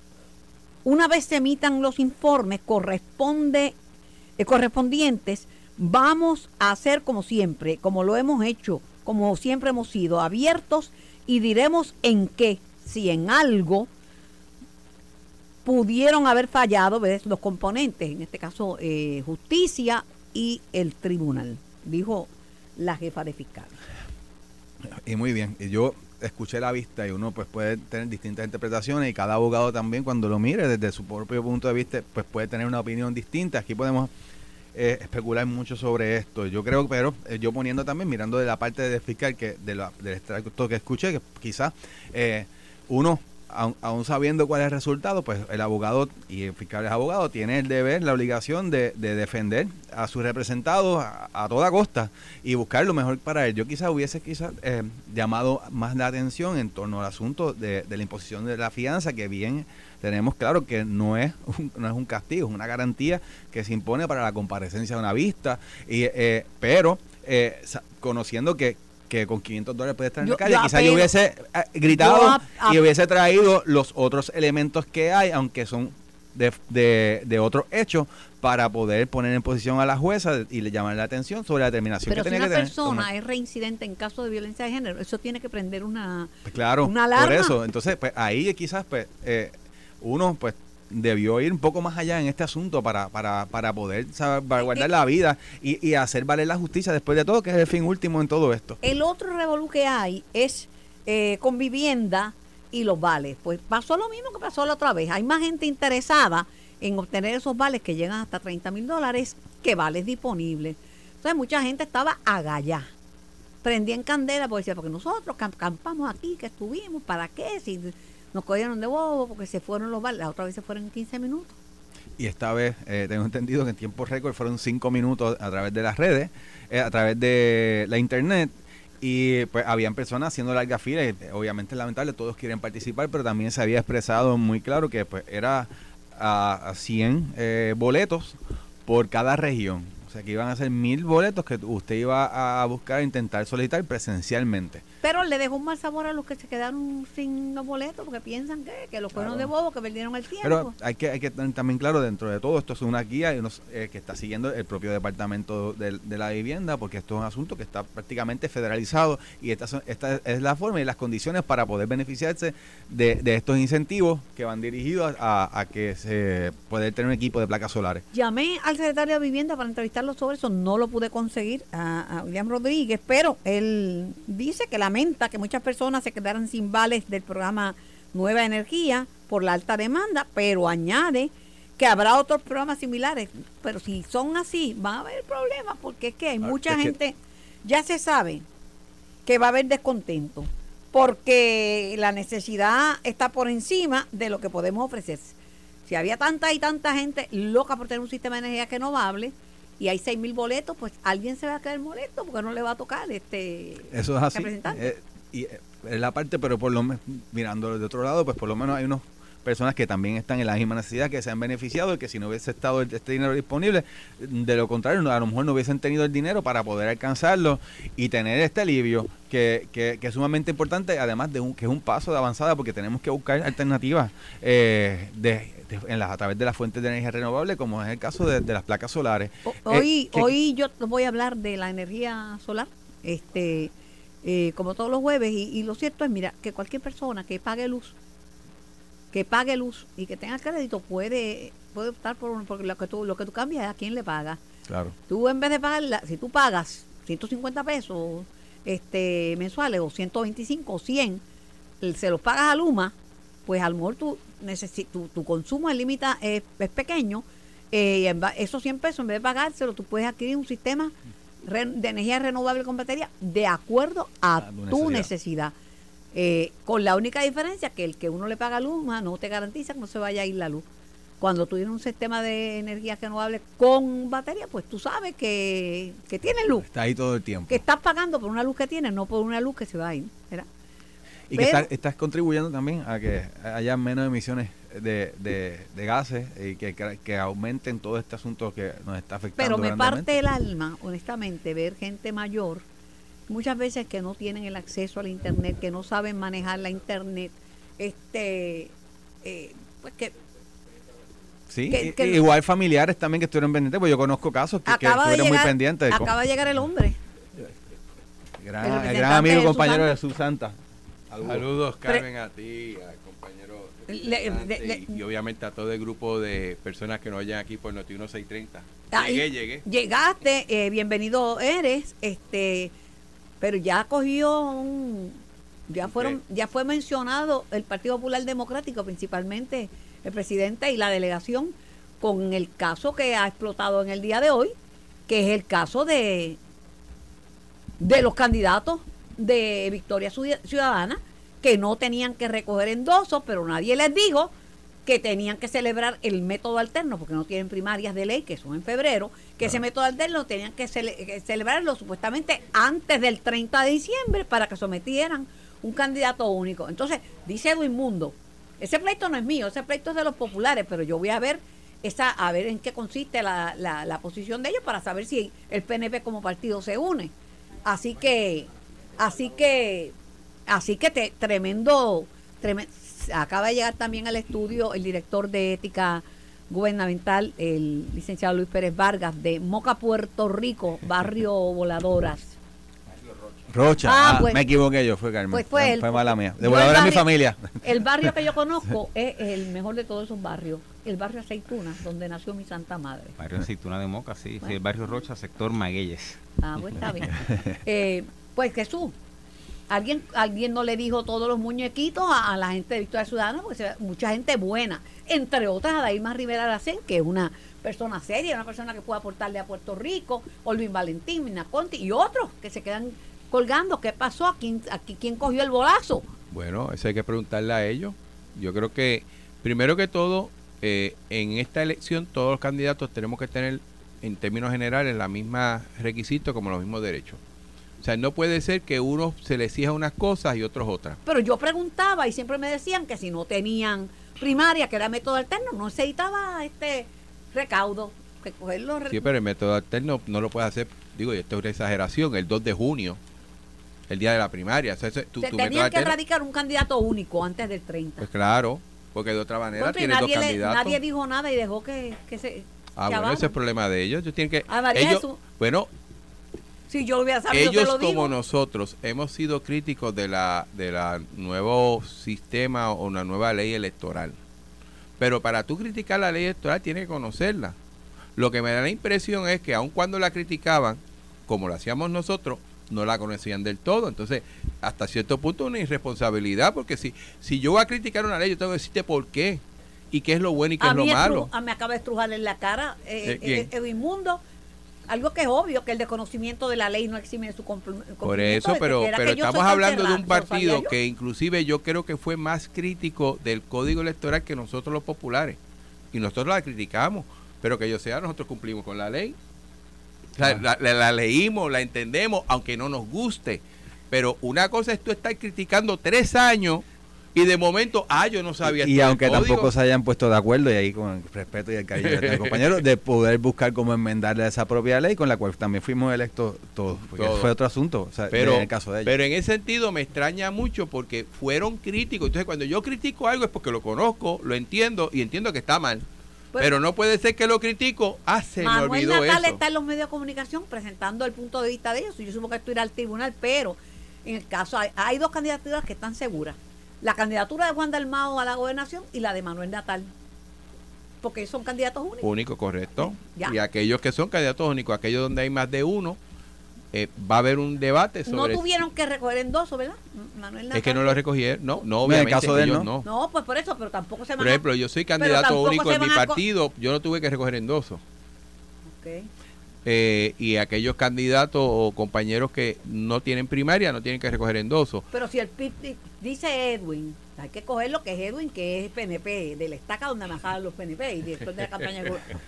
una vez se emitan los informes corresponde, eh, correspondientes, vamos a hacer como siempre, como lo hemos hecho como siempre hemos sido abiertos y diremos en qué, si en algo pudieron haber fallado los componentes, en este caso eh, justicia y el tribunal, dijo la jefa de fiscal. Muy bien. Yo escuché la vista y uno pues puede tener distintas interpretaciones y cada abogado también cuando lo mire desde su propio punto de vista pues puede tener una opinión distinta. Aquí podemos eh, especular mucho sobre esto. Yo creo, pero eh, yo poniendo también, mirando de la parte de fiscal, que de la, del extracto que escuché, que quizás eh, uno aún, sabiendo cuál es el resultado, pues el abogado y el fiscal es abogado, tiene el deber, la obligación de, defender a sus representados a, toda costa y buscar lo mejor para él. Yo quizás hubiese quizás eh, llamado más la atención en torno al asunto de, la imposición de la fianza, que bien tenemos claro que no es un, no es un castigo, es una garantía que se impone para la comparecencia de una vista, y, eh, pero eh, conociendo que que con 500 dólares puede estar en la calle. Quizás yo hubiese eh, gritado y hubiese traído los otros elementos que hay, aunque son de, de, de otros hechos, para poder poner en posición a la jueza y le llamar la atención sobre la determinación que tenía que tener. Pero si una persona es reincidente en caso de violencia de género, eso tiene que prender una, pues claro, una alarma. Por eso, entonces, pues ahí quizás pues eh, uno pues debió ir un poco más allá en este asunto para, para, para poder guardar la vida y, y, hacer valer la justicia después de todo, que es el fin último en todo esto. El otro revolú que hay es eh, con vivienda y los vales. Pues pasó lo mismo que pasó la otra vez. Hay más gente interesada en obtener esos vales que llegan hasta 30 mil dólares que vales disponibles. Entonces mucha gente estaba agallá. Prendía en candela porque decía, porque nosotros campamos aquí, que estuvimos, ¿para qué? Si nos cogieron de bobo porque se fueron los vales, la otra vez se fueron en 15 minutos. Y esta vez eh, tengo entendido que en tiempo récord fueron 5 minutos a través de las redes, eh, a través de la internet. Y pues habían personas haciendo larga fila y eh, obviamente lamentable, todos quieren participar, pero también se había expresado muy claro que pues era a, a 100 boletos por cada región. O sea que iban a ser mil boletos que usted iba a buscar, intentar solicitar presencialmente. Pero le dejó un mal sabor a los que se quedaron sin los boletos porque piensan que, que los fueron de bobo, que perdieron el tiempo. Pero hay que, hay que tener también claro, dentro de todo, esto es una guía eh, que está siguiendo el propio Departamento de, la Vivienda, porque esto es un asunto que está prácticamente federalizado y esta, esta es la forma y las condiciones para poder beneficiarse de, estos incentivos que van dirigidos a, que se pueda tener un equipo de placas solares. Llamé al secretario de Vivienda para entrevistarlo sobre eso, no lo pude conseguir a, a William Rodríguez, pero él dice que la lamenta que muchas personas se quedaran sin vales del programa Nueva Energía por la alta demanda, pero añade que habrá otros programas similares. Pero si son así, va a haber problemas porque es que hay ah, mucha gente, ya se sabe que va a haber descontento porque la necesidad está por encima de lo que podemos ofrecer. Si había tanta y tanta gente loca por tener un sistema de energía renovable, y hay seis mil boletos, pues alguien se va a caer molesto porque no le va a tocar este Eso es así. Eh, y eh, es la parte, pero por lo menos, mirando de otro lado, pues por lo menos hay unos personas que también están en la misma necesidad, que se han beneficiado y que si no hubiese estado este dinero disponible, de lo contrario, a lo mejor no hubiesen tenido el dinero para poder alcanzarlo y tener este alivio que, que, es sumamente importante, además de un, que es un paso de avanzada porque tenemos que buscar alternativas eh, de en las, a través de las fuentes de energía renovable, como es el caso de, las placas solares. Hoy, eh, hoy yo voy a hablar de la energía solar, este, eh, como todos los jueves, y, lo cierto es, mira, que cualquier persona que pague luz, que pague luz y que tenga crédito puede puede optar por, por lo que tú lo que tú cambias es a quién le pagas. Claro. Tú en vez de pagar, si tú pagas 150 pesos este mensuales o 125 o 100, se los pagas a Luma, pues a lo mejor tu, tu, consumo es, limita, es, pequeño, eh, esos 100 pesos en vez de pagárselo, tú puedes adquirir un sistema de energía renovable con batería de acuerdo a, tu necesidad. Eh, con la única diferencia que el que uno le paga luz no te garantiza que no se vaya a ir la luz. Cuando tú tienes un sistema de energía renovable con batería, pues tú sabes que, que tiene luz. Está ahí todo el tiempo. Que estás pagando por una luz que tienes, no por una luz que se va a ir. Y que estás, contribuyendo también a que haya menos emisiones de, de, gases y que, que, aumenten todo este asunto que nos está afectando. Pero me parte el alma, honestamente, ver gente mayor, muchas veces que no tienen el acceso al Internet, que no saben manejar la Internet, este, eh, pues que Sí, igual familiares también que estuvieron pendientes, pues yo conozco casos que, estuvieron muy pendientes. Acaba de llegar el hombre. Gran, el gran amigo y compañero de Jesús Santa. Saludos, Carmen, a ti, al compañero. y, obviamente a todo el grupo de personas que nos oyen aquí por Noti 1630. Llegué, llegué. Llegaste, eh, bienvenido eres. este pero ya cogió un, ya fueron, ya fue mencionado el Partido Popular Democrático, principalmente el presidente y la delegación, con el caso que ha explotado en el día de hoy, que es el caso de, de los candidatos de Victoria Ciudadana, que no tenían que recoger endosos, pero nadie les dijo que tenían que celebrar el método alterno, porque no tienen primarias de ley, que son en febrero, que ese método alterno tenían que, celebrarlo supuestamente antes del 30 de diciembre para que sometieran un candidato único. Entonces, dice Edwin Mundo, ese pleito no es mío, ese pleito es de los populares, pero yo voy a ver esa a ver en qué consiste la, la, posición de ellos para saber si el PNP como partido se une. Así que, así que, así que te, tremendo, tremendo, acaba de llegar también al estudio el director de ética gubernamental, el licenciado Luis Pérez Vargas, de Moca, Puerto Rico, barrio Voladoras. Rocha, ah, ah, pues, me equivoqué yo, fue Carmen. Pues fue, fue mala mía. De Voladoras mi familia. El barrio que yo conozco es el mejor de todos esos barrios, el barrio Aceituna, donde nació mi santa madre. Barrio Aceituna de Moca, sí, sí el barrio Rocha, sector Magueyes. Ah, pues está bien. eh, pues Jesús, alguien alguien no le dijo todos los muñequitos a, la gente de Victoria Ciudadana, porque mucha gente buena, entre otras a Daima Rivera Aracén, que es una persona seria, una persona que puede aportarle a Puerto Rico, Olvin Valentín, Mina Conti y otros que se quedan colgando. ¿Qué pasó? aquí? quién cogió el bolazo? Bueno, eso hay que preguntarle a ellos. Yo creo que, primero que todo, eh, en esta elección todos los candidatos tenemos que tener, en términos generales, la misma requisito como los mismos derechos. O sea, no puede ser que uno se le exija unas cosas y otros otras. Pero yo preguntaba y siempre me decían que si no tenían primaria, que era método alterno, no se necesitaba este recaudo. Recogerlo. Sí, pero el método alterno no lo puede hacer, digo, y esto es una exageración, el 2 de junio, el día de la primaria. O sea, tu, tenían que erradicar un candidato único antes del 30. Pues claro, porque de otra manera tiene dos candidatos. nadie dijo nada y dejó que, se... Ah, bueno, ese es el problema de ellos. Ellos tienen que... Ellos, bueno, si yo lo hubiera sabido, Ellos como nosotros hemos sido críticos de la de la nuevo sistema o una nueva ley electoral. Pero para tú criticar la ley electoral tienes que conocerla. Lo que me da la impresión es que aun cuando la criticaban, como lo hacíamos nosotros, no la conocían del todo. Entonces, hasta cierto punto una irresponsabilidad, porque si, si yo voy a criticar una ley, yo tengo que decirte por qué y qué es lo bueno y qué es lo malo. A me acaba de estrujar en la cara eh, eh, inmundo algo que es obvio, que el desconocimiento de la ley no exime de su cumplimiento. Por eso, pero, pero estamos hablando de un partido que inclusive yo creo que fue más crítico del código electoral que nosotros los populares. Y nosotros la criticamos, pero que yo sea, nosotros cumplimos con la ley. la, la, leímos, la entendemos, aunque no nos guste. Pero una cosa es tú estar criticando tres años y de momento, ah, yo no sabía. Y, aunque tampoco se hayan puesto de acuerdo, y ahí con el respeto y el cariño de compañero, de poder buscar cómo enmendarle esa propia ley con la cual también fuimos electos todos. Porque fue otro asunto, pero, en el caso de ellos. Pero en ese sentido me extraña mucho porque fueron críticos. Entonces, cuando yo critico algo es porque lo conozco, lo entiendo y entiendo que está mal. Pues pero no puede ser que lo critico. Ah, se me olvidó Natal está en los medios de comunicación presentando el punto de vista de ellos. Yo supongo que esto irá al tribunal, pero en el caso hay, hay dos candidaturas que están seguras la candidatura de Juan Dalmao a la gobernación y la de Manuel Natal. Porque son candidatos únicos. Únicos, correcto. Y aquellos que son candidatos únicos, aquellos donde hay más de uno, eh, va a haber un debate sobre... No tuvieron que recoger endoso, ¿verdad? Manuel Natal. Es que no lo recogieron, no, no, obviamente. En el caso de él, no. no. pues por eso, pero tampoco se Por ejemplo, yo soy candidato único en mi partido, yo no tuve que recoger endoso. Ok. Eh, y aquellos candidatos o compañeros que no tienen primaria no tienen que recoger endoso. Pero si el PIB dice Edwin, hay que coger lo que es Edwin, que es PNP, de la estaca donde manejaban los PNP y después de la campaña.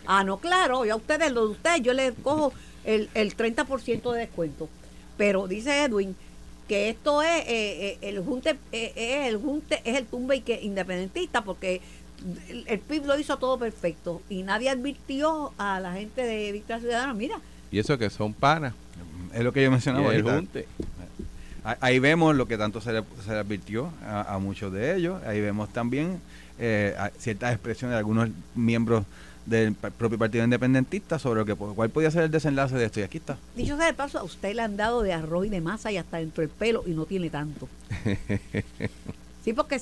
ah, no, claro, yo a ustedes, lo de ustedes, yo les cojo el, el 30% de descuento. Pero dice Edwin que esto es eh, eh, el junte, es el junte, es el tumbe independentista porque el, PIB lo hizo todo perfecto y nadie advirtió a la gente de Victoria Ciudadana, mira. Y eso que son panas. Es lo que yo mencionaba. Ahí vemos lo que tanto se le, se advirtió a, muchos de ellos. Ahí vemos también eh, ciertas expresiones de algunos miembros del propio Partido Independentista sobre lo que cuál podía ser el desenlace de esto. Y aquí está. Dicho sea de paso, a usted le han dado de arroz y de masa y hasta dentro del pelo y no tiene tanto. sí, porque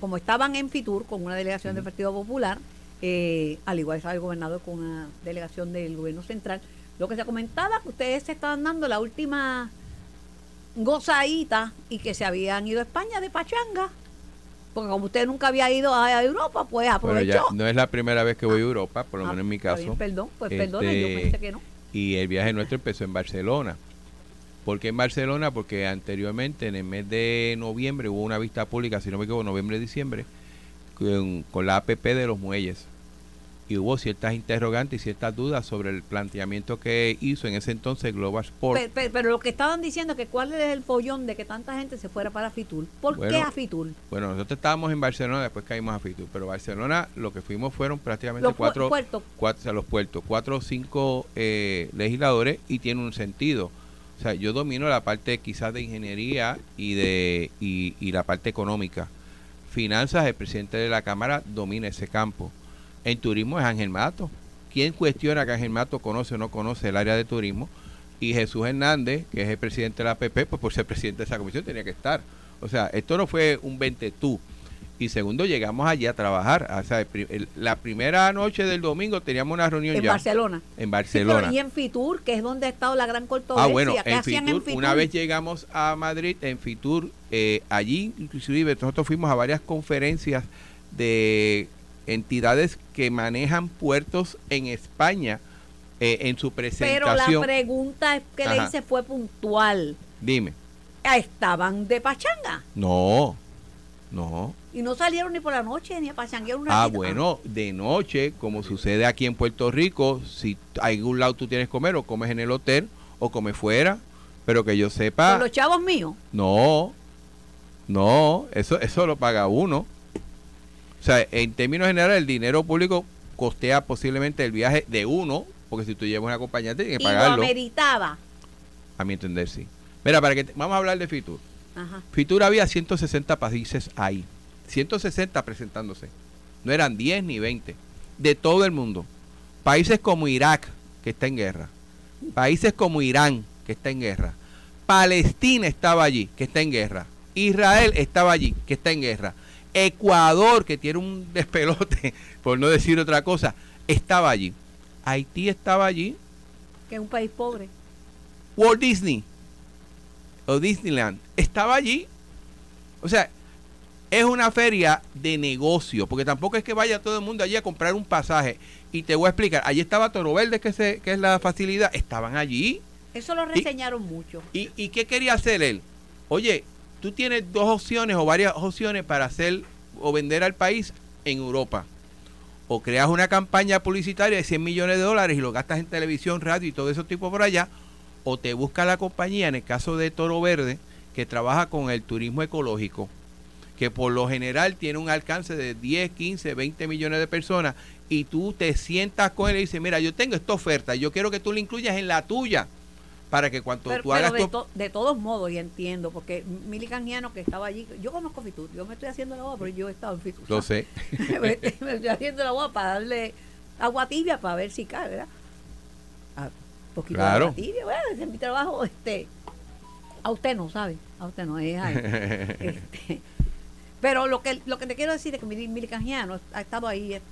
como estaban en Fitur con una delegación del Partido Popular, eh, al igual estaba el gobernador con una delegación del gobierno central, lo que se comentaba que ustedes se estaban dando la última gozaditas y que se habían ido a España de pachanga. Porque como usted nunca había ido a Europa, pues aprovechó. no es la primera vez que voy a Europa, por lo Ah, menos en mi bien, caso. perdón, pues Este, perdone, yo pensé que no. Y el viaje nuestro empezó en Barcelona. ¿Por qué en Barcelona? Porque anteriormente, en el mes de noviembre, hubo una vista pública, si no me equivoco, noviembre-diciembre, con, con la APP de los muelles. Y hubo ciertas interrogantes y ciertas dudas sobre el planteamiento que hizo en ese entonces Global Sport. Pe- pe- Pero, lo que estaban diciendo que cuál es el follón de que tanta gente se fuera para Fitur. ¿Por Bueno, qué a Fitur? Bueno, nosotros estábamos en Barcelona, después caímos a Fitur, pero Barcelona lo que fuimos fueron prácticamente Los cuatro, puertos. cuatro, o sea, los puertos, cuatro o cinco eh, legisladores y tiene un sentido. O sea, yo domino la parte quizás de ingeniería y de y, y la parte económica. Finanzas, el presidente de la Cámara domina ese campo. En turismo es Ángel Mato. ¿Quién cuestiona que Ángel Mato conoce o no conoce el área de turismo? Y Jesús Hernández, que es el presidente de la APP, pues por ser presidente de esa comisión tenía que estar. O sea, esto no fue un 20 tú. Y segundo, llegamos allí a trabajar. O sea, el la primera noche del domingo teníamos una reunión En ya Barcelona. en Sí, Barcelona. y en Fitur, que es donde ha estado la gran Ah, controversia. bueno, ¿Qué en Fitur, en Fitur? una vez llegamos a Madrid, en Fitur, eh, allí inclusive nosotros fuimos a varias conferencias de entidades que manejan puertos en España eh, en su Pero la presentación. pregunta que le Ajá. hice fue puntual. Dime, Estaban de pachanga no, no. y no salieron ni por la noche ni a pachanguear una Ah, bueno, de noche, como sucede aquí en Puerto Rico, si a algún lado tú tienes que comer, o comes en el hotel, o comes fuera, pero que yo sepa... Con los chavos míos. No, no, eso, eso lo paga uno. O sea, en términos generales, el dinero público costea posiblemente el viaje de uno, porque si tú llevas un acompañante tienes Y que lo pagarlo. ameritaba. A mi entender, sí. Mira, para que te- vamos a hablar de Fitur. Ajá. Fitur había 160 países ahí. 160 presentándose. No eran 10 ni 20. De todo el mundo. Países como Irak, que está en guerra. Países como Irán, que está en guerra. Palestina estaba allí, que está en guerra. Israel estaba allí, que está en guerra. Ecuador, que tiene un despelote, por no decir otra cosa, estaba allí. Haití estaba allí. Que es un país pobre. Walt Disney o Disneyland estaba allí. O sea, es una feria de negocio, porque tampoco es que vaya todo el mundo allí a comprar un pasaje. Y te voy a explicar, allí estaba Toro Verde, que, se, que es la facilidad, estaban allí. Eso lo reseñaron mucho. ¿Y, ¿Y qué quería hacer él? Oye, tú tienes dos opciones o varias opciones para hacer o vender al país en Europa. O creas una campaña publicitaria de 100 millones de dólares y lo gastas en televisión, radio y todo eso tipo por allá. O te busca la compañía, en el caso de Toro Verde, que trabaja con el turismo ecológico, que por lo general tiene un alcance de 10, 15, 20 millones de personas, y tú te sientas con él y dices, mira, yo tengo esta oferta, yo quiero que tú la incluyas en la tuya, para que cuando Pero, tú pero hagas de, tu... to- de todos modos, y entiendo, porque Mili Canjiano que estaba allí, yo conozco Fitur, yo me estoy haciendo la boda, pero yo he estado en Fitur. Lo sé. me estoy haciendo la boda para darle agua tibia para ver si cae, ¿verdad? Ah, un poquito Claro. de agua tibia, bueno, es mi trabajo, este, a usted no, ¿sabe? A usted no, es a él. Este, pero lo que lo que te quiero decir es que Mili, Mili Canjiano ha estado ahí eh,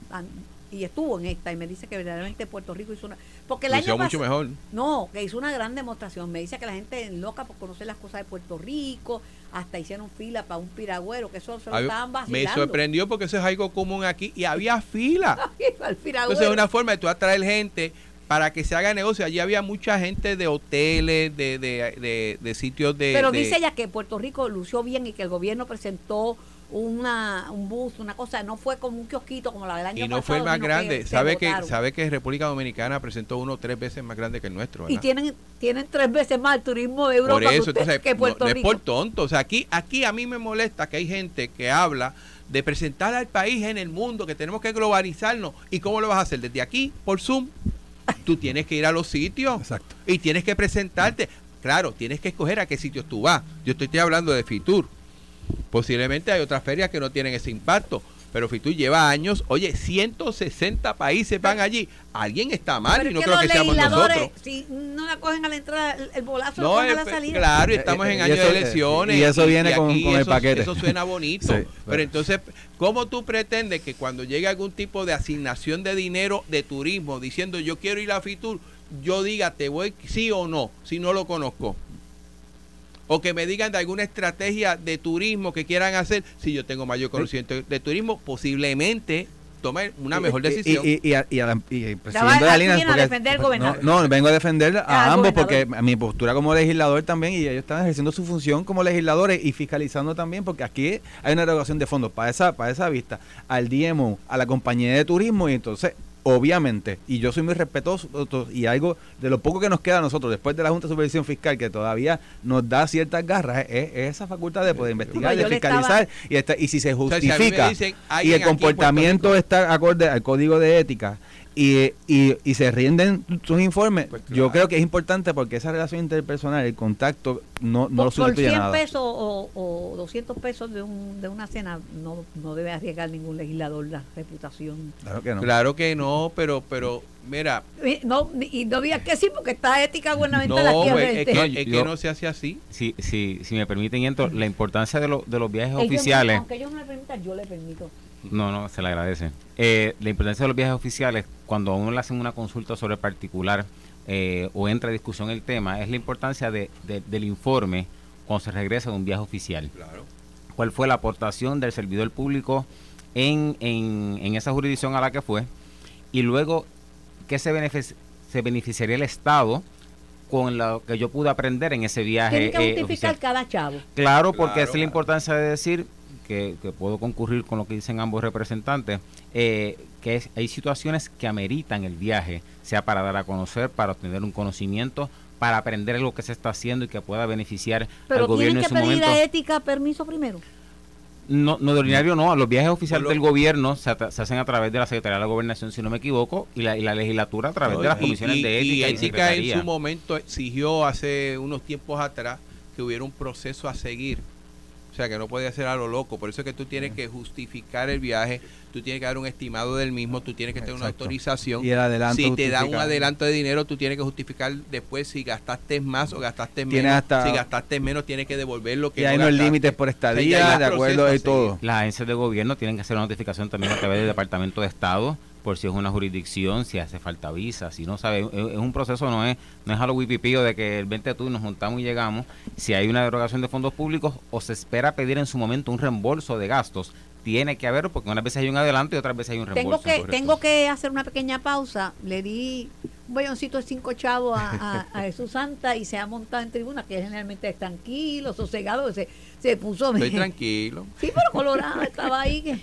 y estuvo en esta y me dice que verdaderamente Puerto Rico hizo una porque el Lo año mucho mejor. no, que hizo una gran demostración. Me dice que la gente es loca por conocer las cosas de Puerto Rico, hasta hicieron fila para un piragüero, que eso se lo estaban me vacilando. sorprendió porque eso es algo común aquí y había fila. Entonces es una forma de tú atraer gente para que se haga negocio. Allí había mucha gente de hoteles, de, de, de, de sitios de... Pero dice ella que Puerto Rico lució bien y que el gobierno presentó una un bus, una cosa, no fue como un kiosquito como la del año y no pasado. fue el más que grande. ¿Sabe que, sabe que República Dominicana presentó uno tres veces más grande que el nuestro, Y tienen tienen tres veces más el turismo de Europa por que eso, usted- entonces, que no, es por tonto. O sea, aquí, aquí a mí me molesta que hay gente que habla de presentar al país en el mundo, que tenemos que globalizarnos. ¿Y cómo lo vas a hacer? Desde aquí, por Zoom. Tú tienes que ir a los sitios Exacto. y tienes que presentarte. Claro, tienes que escoger a qué sitios tú vas. Yo estoy, estoy hablando de Fitur. Posiblemente hay otras ferias que no tienen ese impacto. Pero Fitur lleva años. Oye, 160 países van allí. Alguien está mal Pero y no que creo los que seamos legisladores, nosotros. si no la cogen a la entrada, el, bolazo lo No, cogen a eh, la pe- salida. claro, y estamos Eh, en eh, y año de elecciones. y eso viene con- aquí con el eso- paquete. Eso suena bonito. Sí, pero pero- entonces, ¿cómo tú pretendes que cuando llegue algún tipo de asignación de dinero de turismo, diciendo yo quiero ir a Fitur, yo diga te voy sí o no, si no lo conozco? O que me digan de alguna estrategia de turismo que quieran hacer. Si yo tengo mayor conocimiento de turismo, posiblemente tome una mejor decisión. Y, y, y, el presidente de Alinas. a defender no, no, vengo a defender a ambos porque mi postura como legislador también y ellos están ejerciendo su función como legisladores y fiscalizando también porque aquí hay una erogación de fondos para esa, para esa vista al DMO, a la compañía de turismo y entonces obviamente, y yo soy muy respetuoso y algo de lo poco que nos queda a nosotros después de la Junta de Supervisión Fiscal que todavía nos da ciertas garras es, esa facultad de poder investigar, de fiscalizar y, y si se justifica y el comportamiento está acorde al código de ética y, y, y, se rinden sus informes, pues yo creo que es importante porque esa relación interpersonal, el contacto, no, no por, lo por 100 pesos o, o, 200 pesos de, un, de una cena, no, no debe arriesgar ningún legislador la reputación. Claro que no. Claro que no, pero, pero mira. No, y no digas que sí, porque está ética gubernamental no, aquí. Pues, es, que, es que no se hace así. Si, si, si me permiten, entro, la importancia de, lo, de los viajes oficiales. aunque ellos no me permitan, yo le permito. No, no, se le agradece. Eh, la importancia de los viajes oficiales, cuando a uno le hacen una consulta sobre particular eh, o entra a discusión el tema, es la importancia de, del informe cuando se regresa de un viaje oficial. Claro. ¿Cuál fue la aportación del servidor público en, en, en esa jurisdicción a la que fue? Y luego, ¿qué se, se beneficiaría el Estado? con lo que yo pude aprender en ese viaje. Tiene que eh, justificar cada chavo. Claro, porque es la importancia de decir, que, puedo concurrir con lo que dicen ambos representantes, eh, que hay situaciones que ameritan el viaje, sea para dar a conocer, para obtener un conocimiento, para aprender lo que se está haciendo y que pueda beneficiar al gobierno en su momento. Pero tienen que pedir a ética permiso primero. No, no de ordinario no, los viajes oficiales del gobierno se, hacen a través de la Secretaría de la Gobernación, si no me equivoco, y la, y la legislatura a través de las comisiones de ética. Y, ética en su momento exigió hace unos tiempos atrás que hubiera un proceso a seguir sea, que no puede hacer a lo loco. Por eso es que tú tienes que justificar el viaje, tú tienes que dar un estimado del mismo, tú tienes que tener una autorización. Y el adelanto si te dan un adelanto de dinero, tú tienes que justificar después si gastaste más o gastaste menos. si gastaste menos, tienes que devolver lo que y hay unos límites por estadía, de acuerdo de todo. Las agencias de gobierno tienen que hacer una notificación también a través del Departamento de Estado por si es una jurisdicción, si hace falta visa, si no sabe, es, un proceso, no es, no es a lo wipipío de que el 20 de tú nos juntamos y llegamos, si hay una derogación de fondos públicos o se espera pedir en su momento un reembolso de gastos, tiene que haber, porque unas veces hay un adelanto y otras veces hay un reembolso. Tengo que, tengo que hacer una pequeña pausa, le di un bolloncito de cinco chavos a, a, Jesús Santa y se ha montado en tribuna, que generalmente es tranquilo, sosegado, se, se puso... Estoy tranquilo. Sí, pero colorado, estaba ahí que...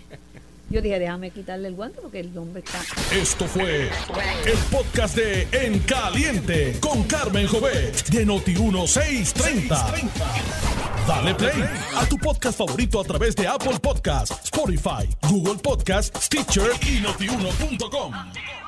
Yo dije, déjame quitarle el guante porque el hombre está. Esto fue el podcast de En Caliente con Carmen Jovet de Noti1630. Dale play a tu podcast favorito a través de Apple Podcasts, Spotify, Google Podcasts, Stitcher y notiuno.com.